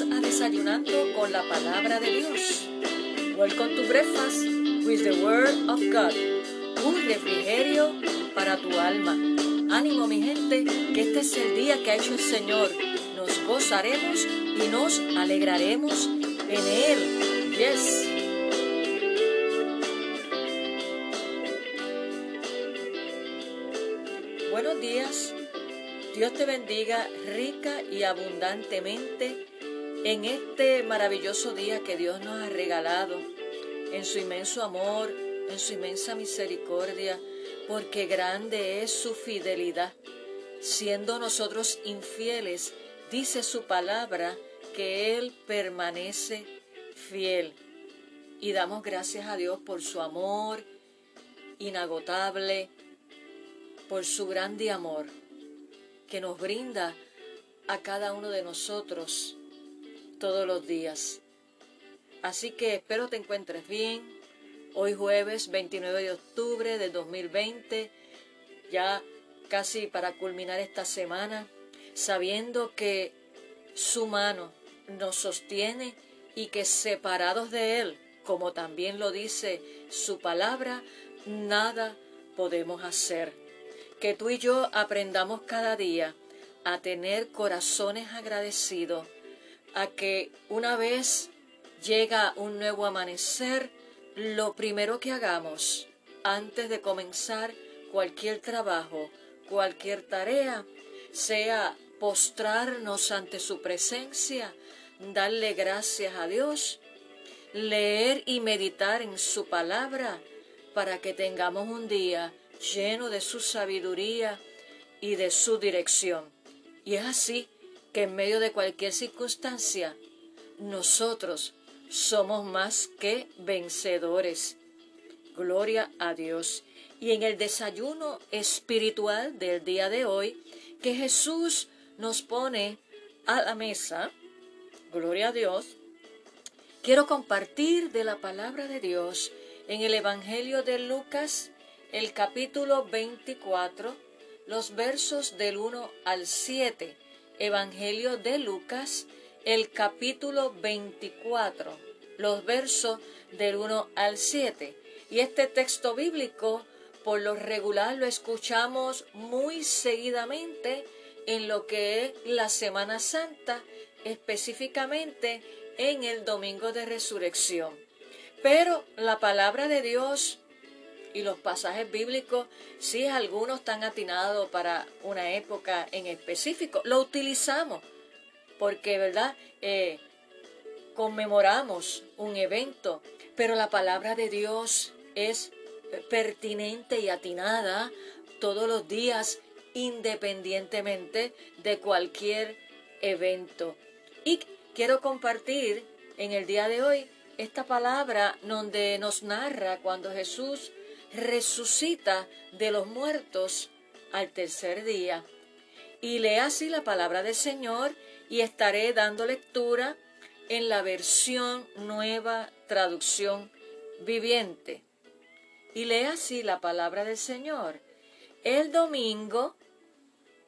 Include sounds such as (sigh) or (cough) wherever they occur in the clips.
A Desayunando con la Palabra de Dios. Welcome to Breakfast with the Word of God. Un refrigerio para tu alma. Ánimo mi gente, que este es el día que ha hecho el Señor. Nos gozaremos y nos alegraremos en Él. Yes. Buenos días. Dios te bendiga rica y abundantemente en este maravilloso día que Dios nos ha regalado, en su inmenso amor, en su inmensa misericordia, porque grande es su fidelidad. Siendo nosotros infieles, dice su palabra que Él permanece fiel. Y damos gracias a Dios por su amor inagotable, por su grande amor que nos brinda a cada uno de nosotros todos los días. Así que espero te encuentres bien. Hoy jueves 29 de octubre de 2020, ya casi para culminar esta semana, sabiendo que su mano nos sostiene y que separados de Él, como también lo dice su palabra, nada podemos hacer que tú y yo aprendamos cada día a tener corazones agradecidos, a que una vez llega un nuevo amanecer, lo primero que hagamos antes de comenzar cualquier trabajo, cualquier tarea, sea postrarnos ante su presencia, darle gracias a Dios, leer y meditar en su palabra para que tengamos un día lleno de su sabiduría y de su dirección. Y es así que en medio de cualquier circunstancia, nosotros somos más que vencedores. Gloria a Dios. Y en el desayuno espiritual del día de hoy, que Jesús nos pone a la mesa, gloria a Dios, quiero compartir de la palabra de Dios en el Evangelio de Lucas el capítulo 24, los versos del 1 al 7. Evangelio de Lucas, el capítulo 24, los versos del 1 al 7. Y este texto bíblico, por lo regular, lo escuchamos muy seguidamente en lo que es la Semana Santa, específicamente en el Domingo de Resurrección. Pero la palabra de Dios y los pasajes bíblicos, si algunos están atinados para una época en específico, lo utilizamos porque, ¿verdad? Eh, conmemoramos un evento, pero la palabra de Dios es pertinente y atinada todos los días, independientemente de cualquier evento. Y quiero compartir en el día de hoy esta palabra donde nos narra cuando Jesús resucita de los muertos al tercer día. Y lea así la palabra del Señor y estaré dando lectura en la versión nueva traducción viviente. Y lea así la palabra del Señor. El domingo,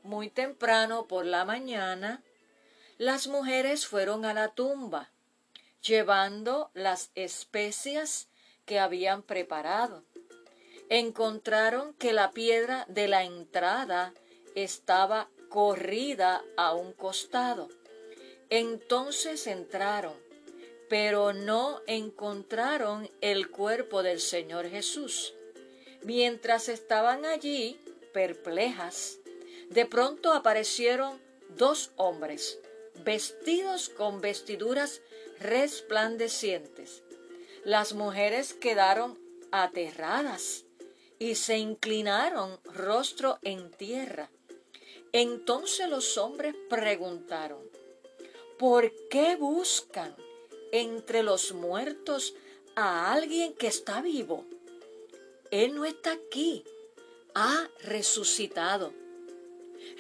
muy temprano por la mañana, las mujeres fueron a la tumba, llevando las especias que habían preparado encontraron que la piedra de la entrada estaba corrida a un costado. Entonces entraron, pero no encontraron el cuerpo del Señor Jesús. Mientras estaban allí, perplejas, de pronto aparecieron dos hombres, vestidos con vestiduras resplandecientes. Las mujeres quedaron aterradas y se inclinaron rostro en tierra. Entonces los hombres preguntaron, ¿por qué buscan entre los muertos a alguien que está vivo? Él no está aquí, ha resucitado.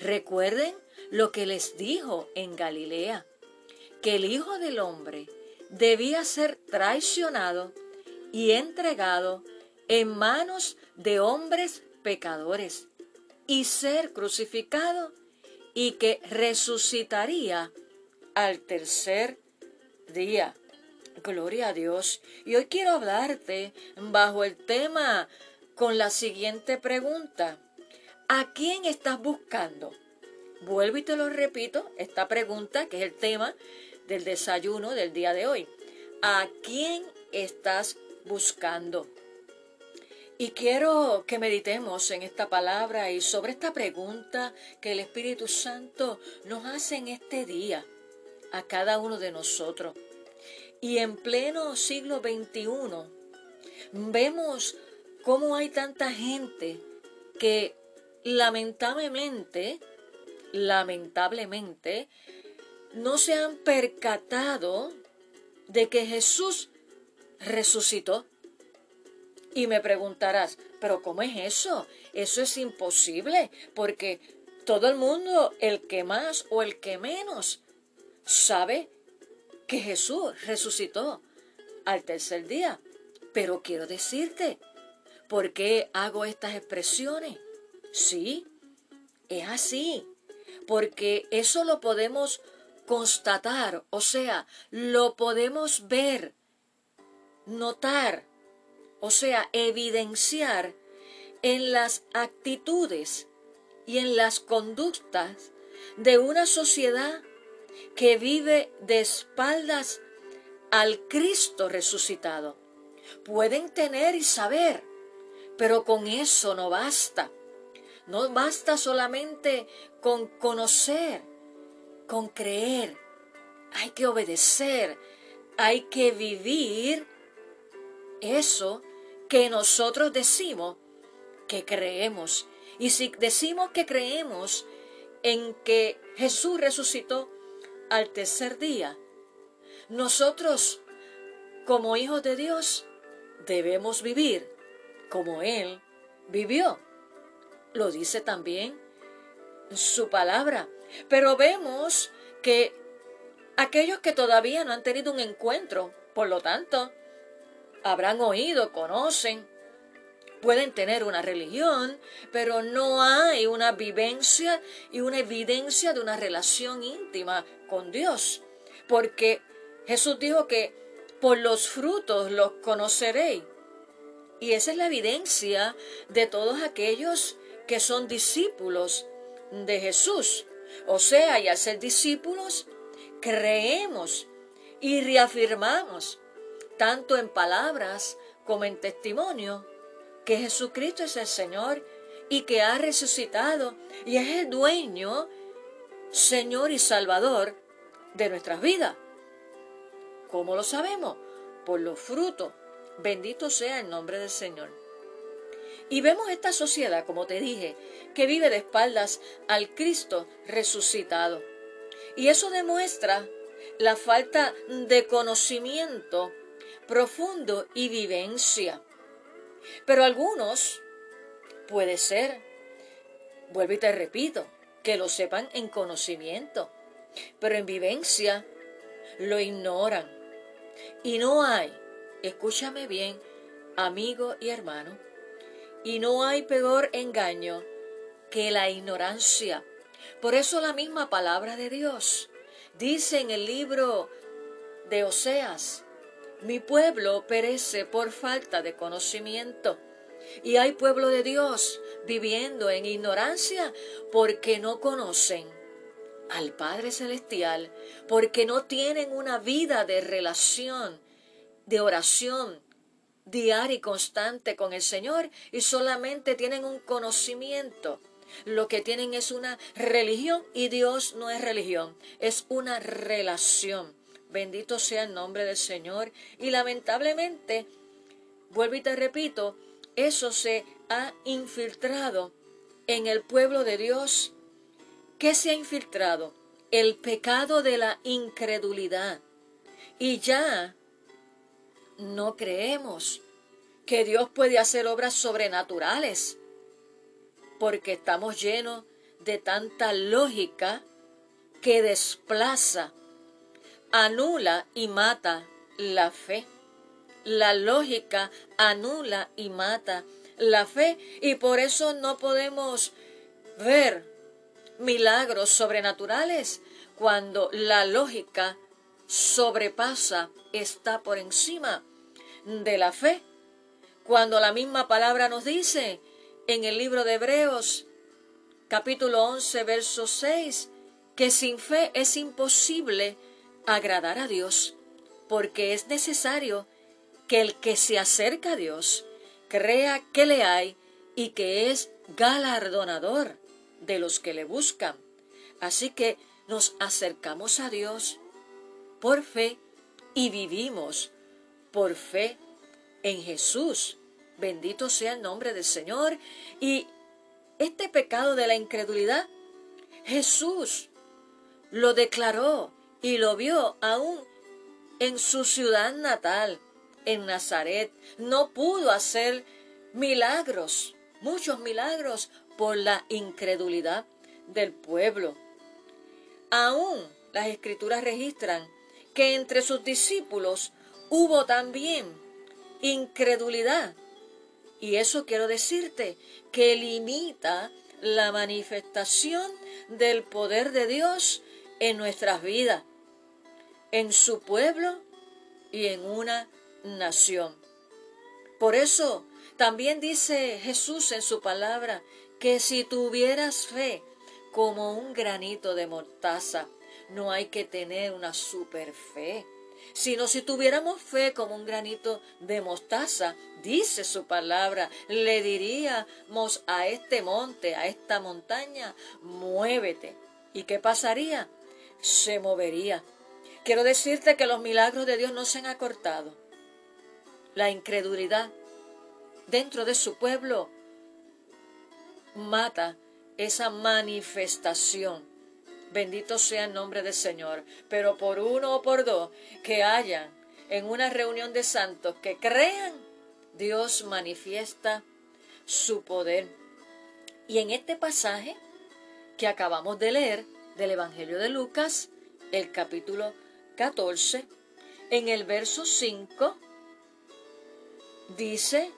Recuerden lo que les dijo en Galilea, que el Hijo del Hombre debía ser traicionado y entregado en manos de hombres pecadores y ser crucificado y que resucitaría al tercer día. Gloria a Dios. Y hoy quiero hablarte bajo el tema con la siguiente pregunta. ¿A quién estás buscando? Vuelvo y te lo repito, esta pregunta que es el tema del desayuno del día de hoy. ¿A quién estás buscando? Y quiero que meditemos en esta palabra y sobre esta pregunta que el Espíritu Santo nos hace en este día a cada uno de nosotros. Y en pleno siglo XXI vemos cómo hay tanta gente que lamentablemente, lamentablemente, no se han percatado de que Jesús resucitó. Y me preguntarás, pero ¿cómo es eso? Eso es imposible, porque todo el mundo, el que más o el que menos, sabe que Jesús resucitó al tercer día. Pero quiero decirte, ¿por qué hago estas expresiones? Sí, es así, porque eso lo podemos constatar, o sea, lo podemos ver, notar, o sea, evidenciar en las actitudes y en las conductas de una sociedad que vive de espaldas al Cristo resucitado. Pueden tener y saber, pero con eso no basta. No basta solamente con conocer, con creer. Hay que obedecer, hay que vivir eso que nosotros decimos que creemos. Y si decimos que creemos en que Jesús resucitó al tercer día, nosotros, como hijos de Dios, debemos vivir como Él vivió. Lo dice también su palabra. Pero vemos que aquellos que todavía no han tenido un encuentro, por lo tanto, habrán oído, conocen, pueden tener una religión, pero no hay una vivencia y una evidencia de una relación íntima con Dios. Porque Jesús dijo que por los frutos los conoceréis. Y esa es la evidencia de todos aquellos que son discípulos de Jesús. O sea, y al ser discípulos, creemos y reafirmamos tanto en palabras como en testimonio, que Jesucristo es el Señor y que ha resucitado y es el dueño, Señor y Salvador de nuestras vidas. ¿Cómo lo sabemos? Por los frutos. Bendito sea el nombre del Señor. Y vemos esta sociedad, como te dije, que vive de espaldas al Cristo resucitado. Y eso demuestra la falta de conocimiento profundo y vivencia. Pero algunos, puede ser, vuelvo y te repito, que lo sepan en conocimiento, pero en vivencia lo ignoran. Y no hay, escúchame bien, amigo y hermano, y no hay peor engaño que la ignorancia. Por eso la misma palabra de Dios dice en el libro de Oseas, mi pueblo perece por falta de conocimiento. Y hay pueblo de Dios viviendo en ignorancia porque no conocen al Padre Celestial, porque no tienen una vida de relación, de oración diaria y constante con el Señor y solamente tienen un conocimiento. Lo que tienen es una religión y Dios no es religión, es una relación. Bendito sea el nombre del Señor. Y lamentablemente, vuelvo y te repito, eso se ha infiltrado en el pueblo de Dios. ¿Qué se ha infiltrado? El pecado de la incredulidad. Y ya no creemos que Dios puede hacer obras sobrenaturales, porque estamos llenos de tanta lógica que desplaza anula y mata la fe. La lógica anula y mata la fe y por eso no podemos ver milagros sobrenaturales cuando la lógica sobrepasa, está por encima de la fe. Cuando la misma palabra nos dice en el libro de Hebreos, capítulo 11, verso 6, que sin fe es imposible agradar a Dios, porque es necesario que el que se acerca a Dios crea que le hay y que es galardonador de los que le buscan. Así que nos acercamos a Dios por fe y vivimos por fe en Jesús. Bendito sea el nombre del Señor. Y este pecado de la incredulidad, Jesús lo declaró y lo vio aún en su ciudad natal, en Nazaret. No pudo hacer milagros, muchos milagros, por la incredulidad del pueblo. Aún las escrituras registran que entre sus discípulos hubo también incredulidad. Y eso quiero decirte, que limita la manifestación del poder de Dios en nuestras vidas, en su pueblo y en una nación. Por eso también dice Jesús en su palabra que si tuvieras fe como un granito de mortaza, no hay que tener una super fe, sino si tuviéramos fe como un granito de mostaza, dice su palabra, le diríamos a este monte, a esta montaña, muévete. ¿Y qué pasaría? Se movería. Quiero decirte que los milagros de Dios no se han acortado. La incredulidad dentro de su pueblo mata esa manifestación Bendito sea el nombre del Señor. Pero por uno o por dos que hayan en una reunión de santos que crean, Dios manifiesta su poder. Y en este pasaje que acabamos de leer del Evangelio de Lucas, el capítulo 14, en el verso 5, dice,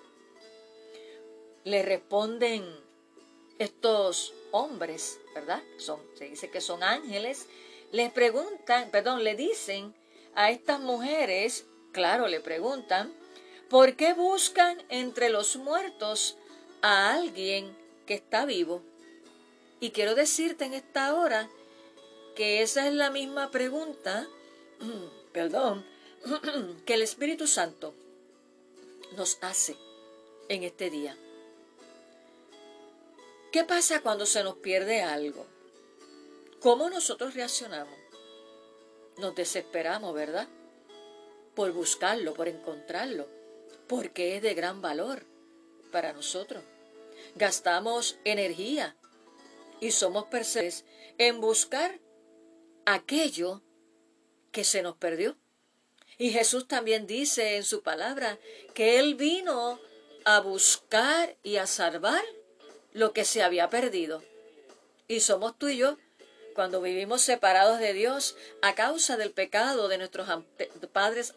le responden estos hombres, ¿verdad? Son, se dice que son ángeles, les preguntan, perdón, le dicen a estas mujeres, claro, le preguntan, ¿por qué buscan entre los muertos a alguien que está vivo? Y quiero decirte en esta hora que esa es la misma pregunta, (clears throat) perdón, (clears throat) que el Espíritu Santo nos hace en este día. ¿Qué pasa cuando se nos pierde algo? ¿Cómo nosotros reaccionamos? Nos desesperamos, ¿verdad? Por buscarlo, por encontrarlo, porque es de gran valor para nosotros. Gastamos energía y somos perseguidos en buscar aquello que se nos perdió. Y Jesús también dice en su palabra que Él vino a buscar y a salvar lo que se había perdido. Y somos tú y yo cuando vivimos separados de Dios a causa del pecado de nuestros padres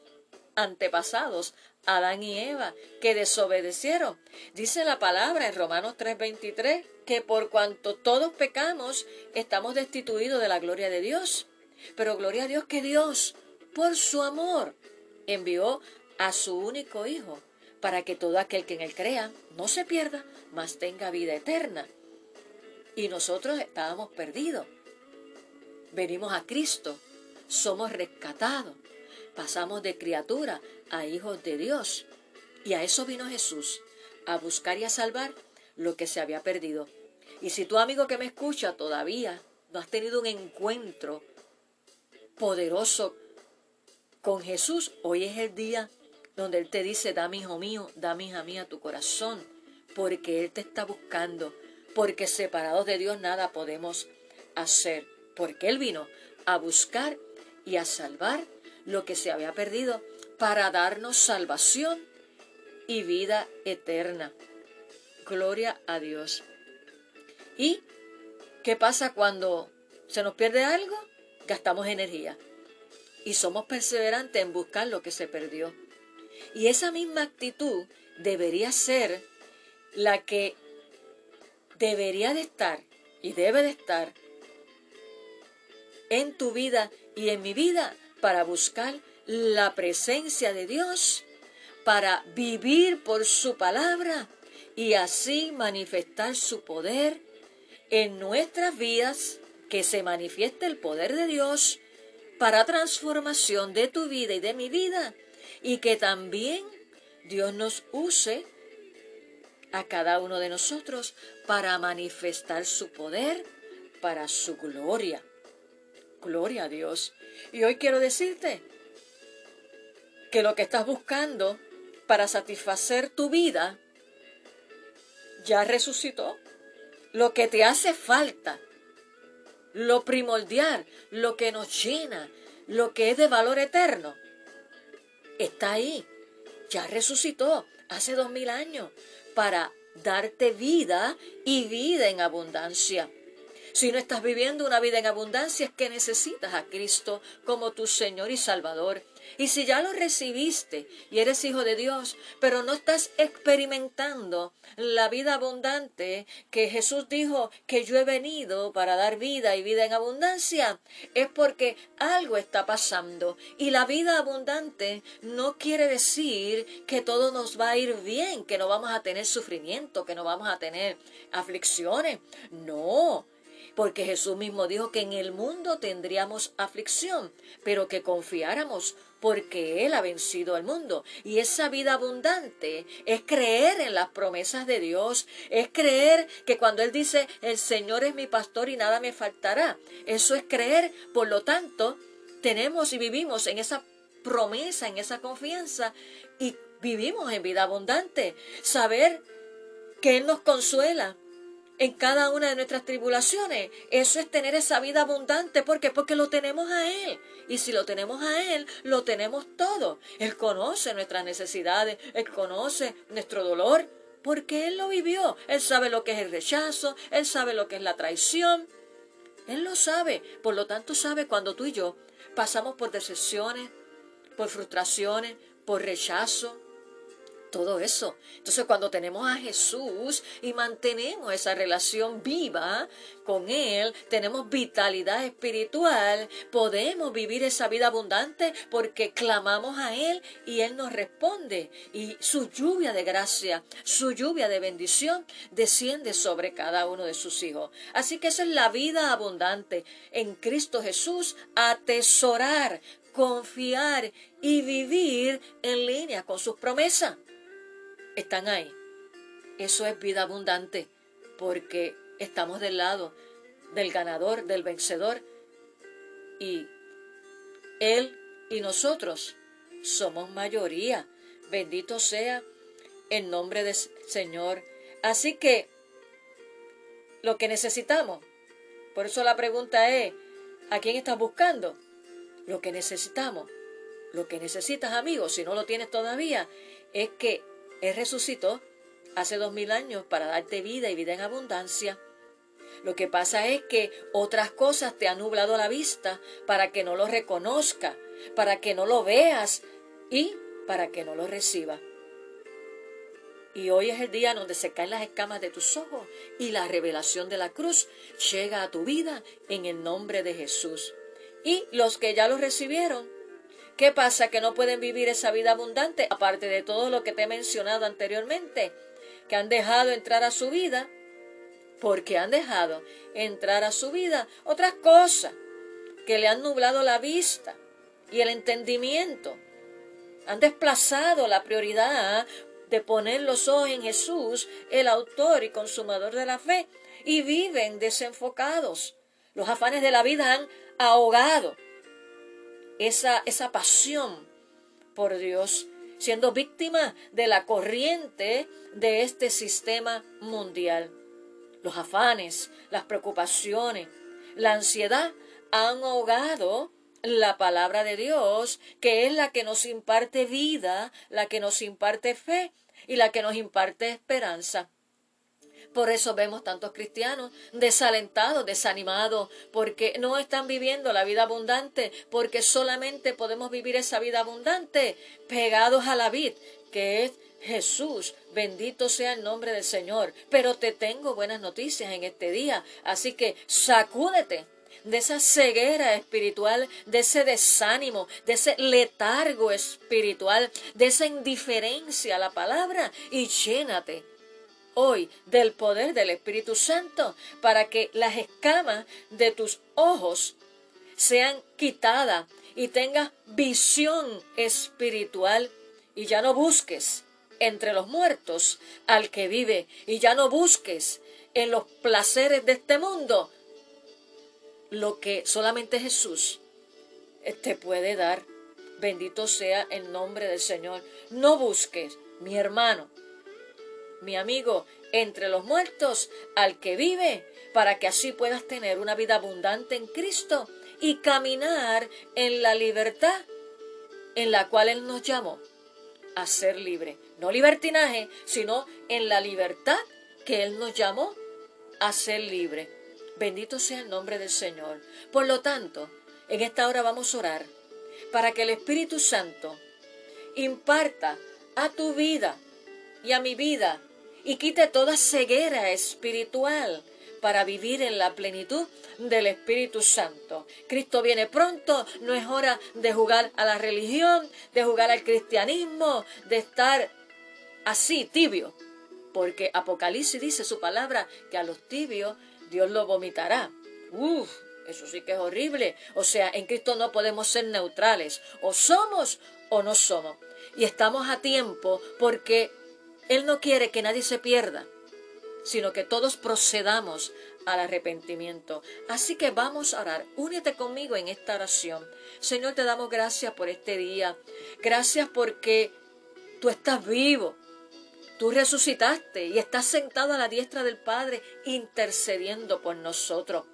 antepasados, Adán y Eva, que desobedecieron. Dice la palabra en Romanos 3:23 que por cuanto todos pecamos, estamos destituidos de la gloria de Dios. Pero gloria a Dios que Dios, por su amor, envió a su único Hijo para que todo aquel que en él crea no se pierda, mas tenga vida eterna. Y nosotros estábamos perdidos. Venimos a Cristo, somos rescatados, pasamos de criatura a hijos de Dios. Y a eso vino Jesús, a buscar y a salvar lo que se había perdido. Y si tu amigo que me escucha todavía no has tenido un encuentro poderoso con Jesús, hoy es el día donde Él te dice, dame hijo mío, dame hija mía tu corazón, porque Él te está buscando, porque separados de Dios nada podemos hacer, porque Él vino a buscar y a salvar lo que se había perdido para darnos salvación y vida eterna. Gloria a Dios. ¿Y qué pasa cuando se nos pierde algo? Gastamos energía y somos perseverantes en buscar lo que se perdió. Y esa misma actitud debería ser la que debería de estar y debe de estar en tu vida y en mi vida para buscar la presencia de Dios, para vivir por su palabra y así manifestar su poder en nuestras vidas, que se manifieste el poder de Dios para transformación de tu vida y de mi vida y que también Dios nos use a cada uno de nosotros para manifestar su poder para su gloria. Gloria a Dios. Y hoy quiero decirte que lo que estás buscando para satisfacer tu vida ya resucitó. Lo que te hace falta, lo primordial, lo que nos llena, lo que es de valor eterno, está ahí. Ya resucitó hace dos mil años para darte vida y vida en abundancia. Si no estás viviendo una vida en abundancia es que necesitas a Cristo como tu Señor y Salvador. Y si ya lo recibiste y eres hijo de Dios, pero no estás experimentando la vida abundante que Jesús dijo que yo he venido para dar vida y vida en abundancia, es porque algo está pasando. Y la vida abundante no quiere decir que todo nos va a ir bien, que no vamos a tener sufrimiento, que no vamos a tener aflicciones. No, porque Jesús mismo dijo que en el mundo tendríamos aflicción, pero que confiáramos porque Él ha vencido al mundo. Y esa vida abundante es creer en las promesas de Dios, es creer que cuando Él dice, el Señor es mi pastor y nada me faltará, eso es creer, por lo tanto, tenemos y vivimos en esa promesa, en esa confianza y vivimos en vida abundante. Saber que Él nos consuela, en cada una de nuestras tribulaciones. Eso es tener esa vida abundante. ¿Por qué? Porque lo tenemos a Él. Y si lo tenemos a Él, lo tenemos todo. Él conoce nuestras necesidades, Él conoce nuestro dolor, porque Él lo vivió. Él sabe lo que es el rechazo, Él sabe lo que es la traición. Él lo sabe. Por lo tanto, sabe cuando tú y yo pasamos por decepciones, por frustraciones, por rechazo, todo eso. Entonces cuando tenemos a Jesús y mantenemos esa relación viva con Él, tenemos vitalidad espiritual, podemos vivir esa vida abundante porque clamamos a Él y Él nos responde. Y su lluvia de gracia, su lluvia de bendición desciende sobre cada uno de sus hijos. Así que esa es la vida abundante en Cristo Jesús, atesorar confiar y vivir en línea con sus promesas están ahí. Eso es vida abundante, porque estamos del lado del ganador, del vencedor, y Él y nosotros somos mayoría. Bendito sea el nombre del Señor. Así que lo que necesitamos, por eso la pregunta es, ¿a quién estás buscando? Lo que necesitamos, lo que necesitas, amigos, si no lo tienes todavía, es que él resucitó hace dos mil años para darte vida y vida en abundancia. Lo que pasa es que otras cosas te han nublado la vista para que no lo reconozca, para que no lo veas y para que no lo reciba. Y hoy es el día donde se caen las escamas de tus ojos y la revelación de la cruz llega a tu vida en el nombre de Jesús. Y los que ya lo recibieron, ¿Qué pasa? Que no pueden vivir esa vida abundante, aparte de todo lo que te he mencionado anteriormente, que han dejado entrar a su vida, porque han dejado entrar a su vida otras cosas que le han nublado la vista y el entendimiento. Han desplazado la prioridad de poner los ojos en Jesús, el autor y consumador de la fe, y viven desenfocados. Los afanes de la vida han ahogado esa, esa pasión por Dios, siendo víctima de la corriente de este sistema mundial. Los afanes, las preocupaciones, la ansiedad han ahogado la palabra de Dios, que es la que nos imparte vida, la que nos imparte fe y la que nos imparte esperanza. Por eso vemos tantos cristianos desalentados, desanimados, porque no están viviendo la vida abundante, porque solamente podemos vivir esa vida abundante pegados a la vid, que es Jesús, bendito sea el nombre del Señor. Pero te tengo buenas noticias en este día, así que sacúdete de esa ceguera espiritual, de ese desánimo, de ese letargo espiritual, de esa indiferencia a la palabra y llénate hoy del poder del Espíritu Santo para que las escamas de tus ojos sean quitadas y tengas visión espiritual y ya no busques entre los muertos al que vive y ya no busques en los placeres de este mundo lo que solamente Jesús te puede dar. Bendito sea el nombre del Señor. No busques, mi hermano, mi amigo, entre los muertos al que vive, para que así puedas tener una vida abundante en Cristo y caminar en la libertad en la cual Él nos llamó a ser libre. No libertinaje, sino en la libertad que Él nos llamó a ser libre. Bendito sea el nombre del Señor. Por lo tanto, en esta hora vamos a orar para que el Espíritu Santo imparta a tu vida y a mi vida y quite toda ceguera espiritual para vivir en la plenitud del Espíritu Santo. Cristo viene pronto, no es hora de jugar a la religión, de jugar al cristianismo, de estar así tibio, porque Apocalipsis dice su palabra que a los tibios Dios lo vomitará. Uf, eso sí que es horrible. O sea, en Cristo no podemos ser neutrales, o somos o no somos. Y estamos a tiempo porque Él no quiere que nadie se pierda sino que todos procedamos al arrepentimiento. Así que vamos a orar. Únete conmigo en esta oración. Señor, te damos gracias por este día. Gracias porque tú estás vivo. Tú resucitaste y estás sentado a la diestra del Padre intercediendo por nosotros.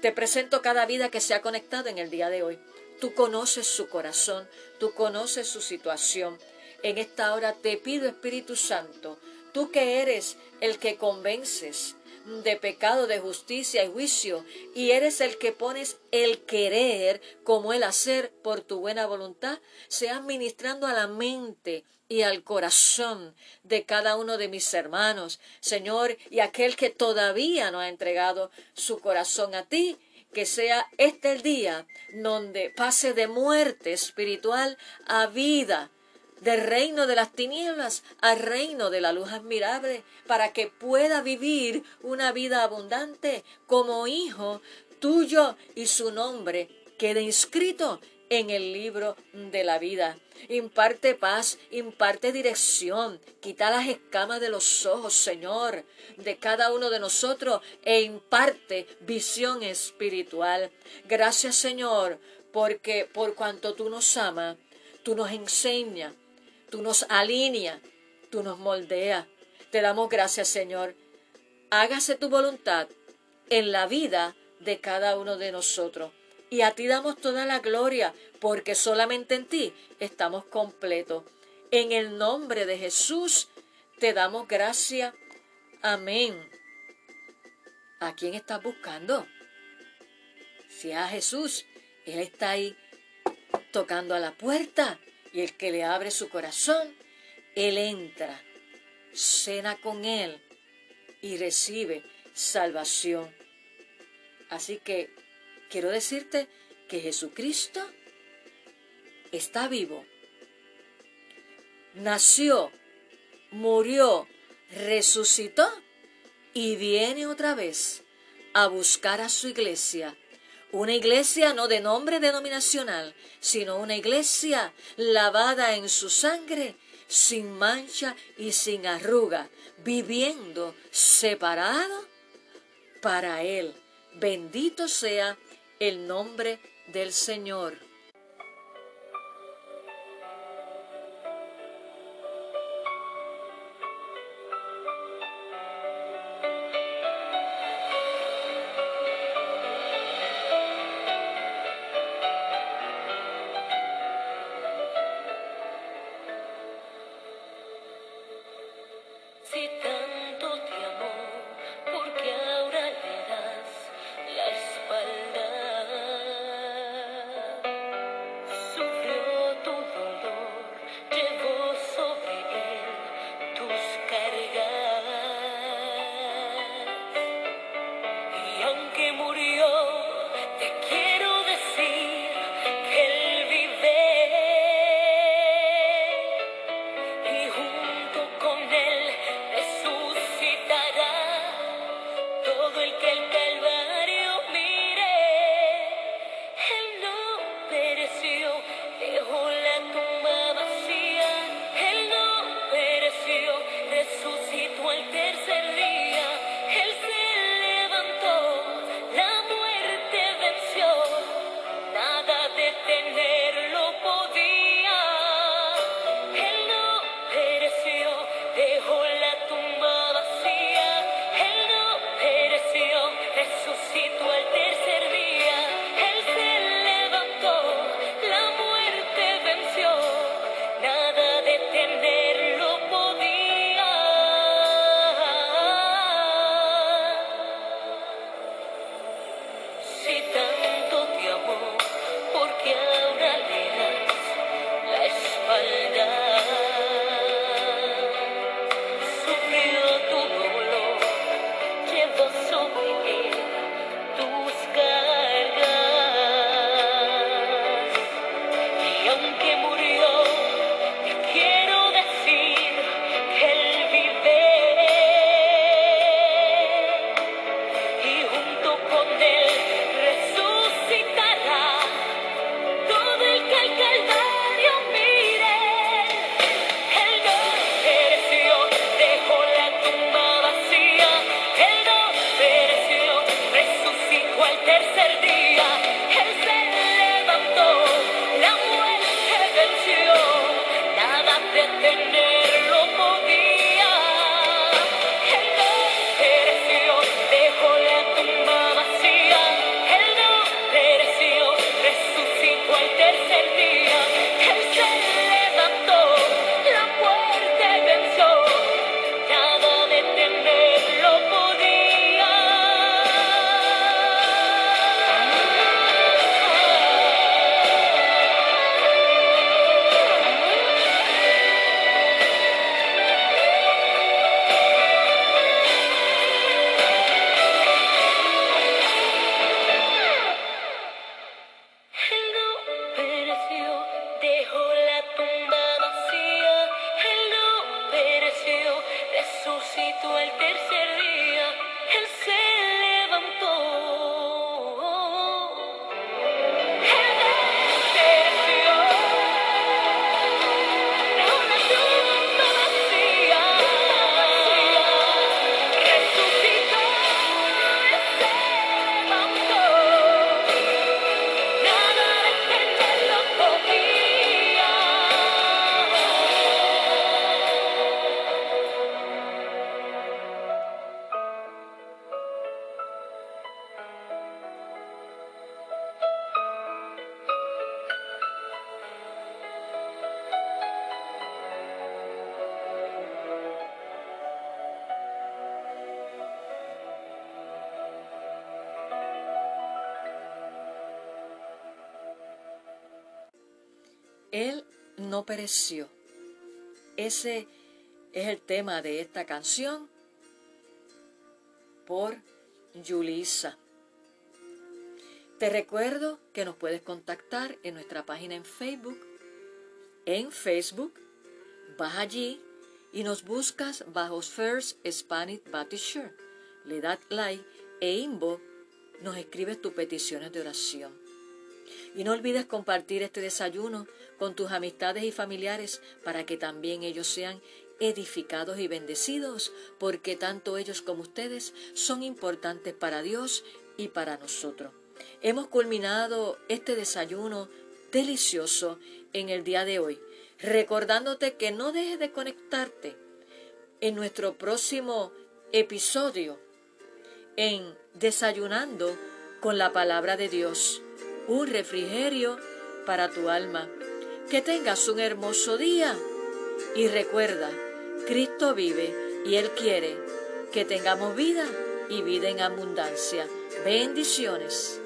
Te presento cada vida que se ha conectado en el día de hoy. Tú conoces su corazón, tú conoces su situación. En esta hora te pido, Espíritu Santo, Tú que eres el que convences de pecado, de justicia y juicio, y eres el que pones el querer como el hacer por tu buena voluntad, seas ministrando a la mente y al corazón de cada uno de mis hermanos, Señor, y aquel que todavía no ha entregado su corazón a ti, que sea este el día donde pase de muerte espiritual a vida del reino de las tinieblas al reino de la luz admirable, para que pueda vivir una vida abundante como hijo tuyo y su nombre quede inscrito en el libro de la vida. Imparte paz, imparte dirección, quita las escamas de los ojos, Señor, de cada uno de nosotros e imparte visión espiritual. Gracias, Señor, porque por cuanto tú nos amas, tú nos enseñas, tú nos alineas, tú nos moldeas. Te damos gracias, Señor. Hágase tu voluntad en la vida de cada uno de nosotros. Y a ti damos toda la gloria, porque solamente en ti estamos completos. En el nombre de Jesús te damos gracias. Amén. ¿A quién estás buscando? Si a Jesús, Él está ahí tocando a la puerta y el que le abre su corazón, Él entra, cena con Él y recibe salvación. Así que quiero decirte que Jesucristo está vivo. Nació, murió, resucitó y viene otra vez a buscar a su iglesia una iglesia no de nombre denominacional, sino una iglesia lavada en su sangre, sin mancha y sin arruga, viviendo separado para Él. Bendito sea el nombre del Señor. Dejó la tumba vacía, él no pereció, resucitó al tercer día. Ese es el tema de esta canción por Yulisa. Te recuerdo que nos puedes contactar en nuestra página en Facebook. En Facebook, vas allí y nos buscas bajo First Spanish Baptist Church. Le das like e inbox, nos escribes tus peticiones de oración. Y no olvides compartir este desayuno con tus amistades y familiares para que también ellos sean edificados y bendecidos, porque tanto ellos como ustedes son importantes para Dios y para nosotros. Hemos culminado este desayuno delicioso en el día de hoy, recordándote que no dejes de conectarte en nuestro próximo episodio en Desayunando con la palabra de Dios, un refrigerio para tu alma. Que tengas un hermoso día y recuerda, Cristo vive y Él quiere que tengamos vida y vida en abundancia. Bendiciones.